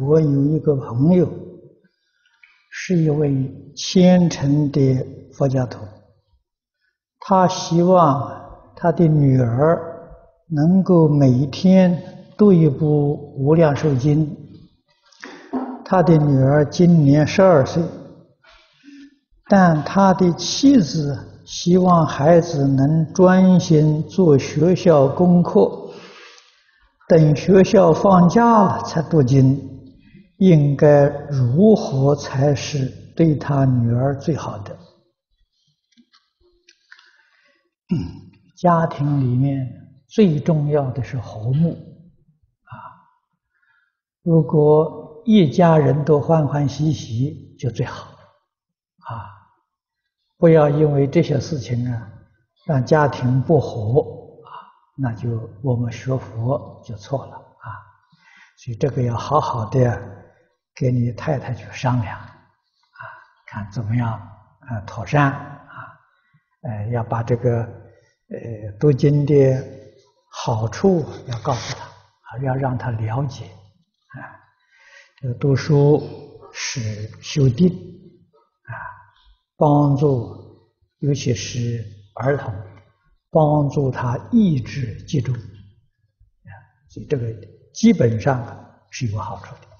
我有一个朋友，是一位虔诚的佛教徒，他希望他的女儿能够每天读一部《无量寿经》。他的女儿今年十二岁，但他的妻子希望孩子能专心做学校功课，等学校放假了才读经。应该如何才是对他女儿最好的？家庭里面最重要的是和睦啊！如果一家人都欢欢喜喜，就最好啊！不要因为这些事情啊，让家庭不和啊，那就我们学佛就错了啊！所以这个要好好的。跟你太太去商量，啊，看怎么样啊妥善啊，呃，要把这个呃读经的好处要告诉他，啊，要让他了解，啊，这个读书是修定，啊，帮助尤其是儿童，帮助他意志集中，啊，所以这个基本上是有好处的。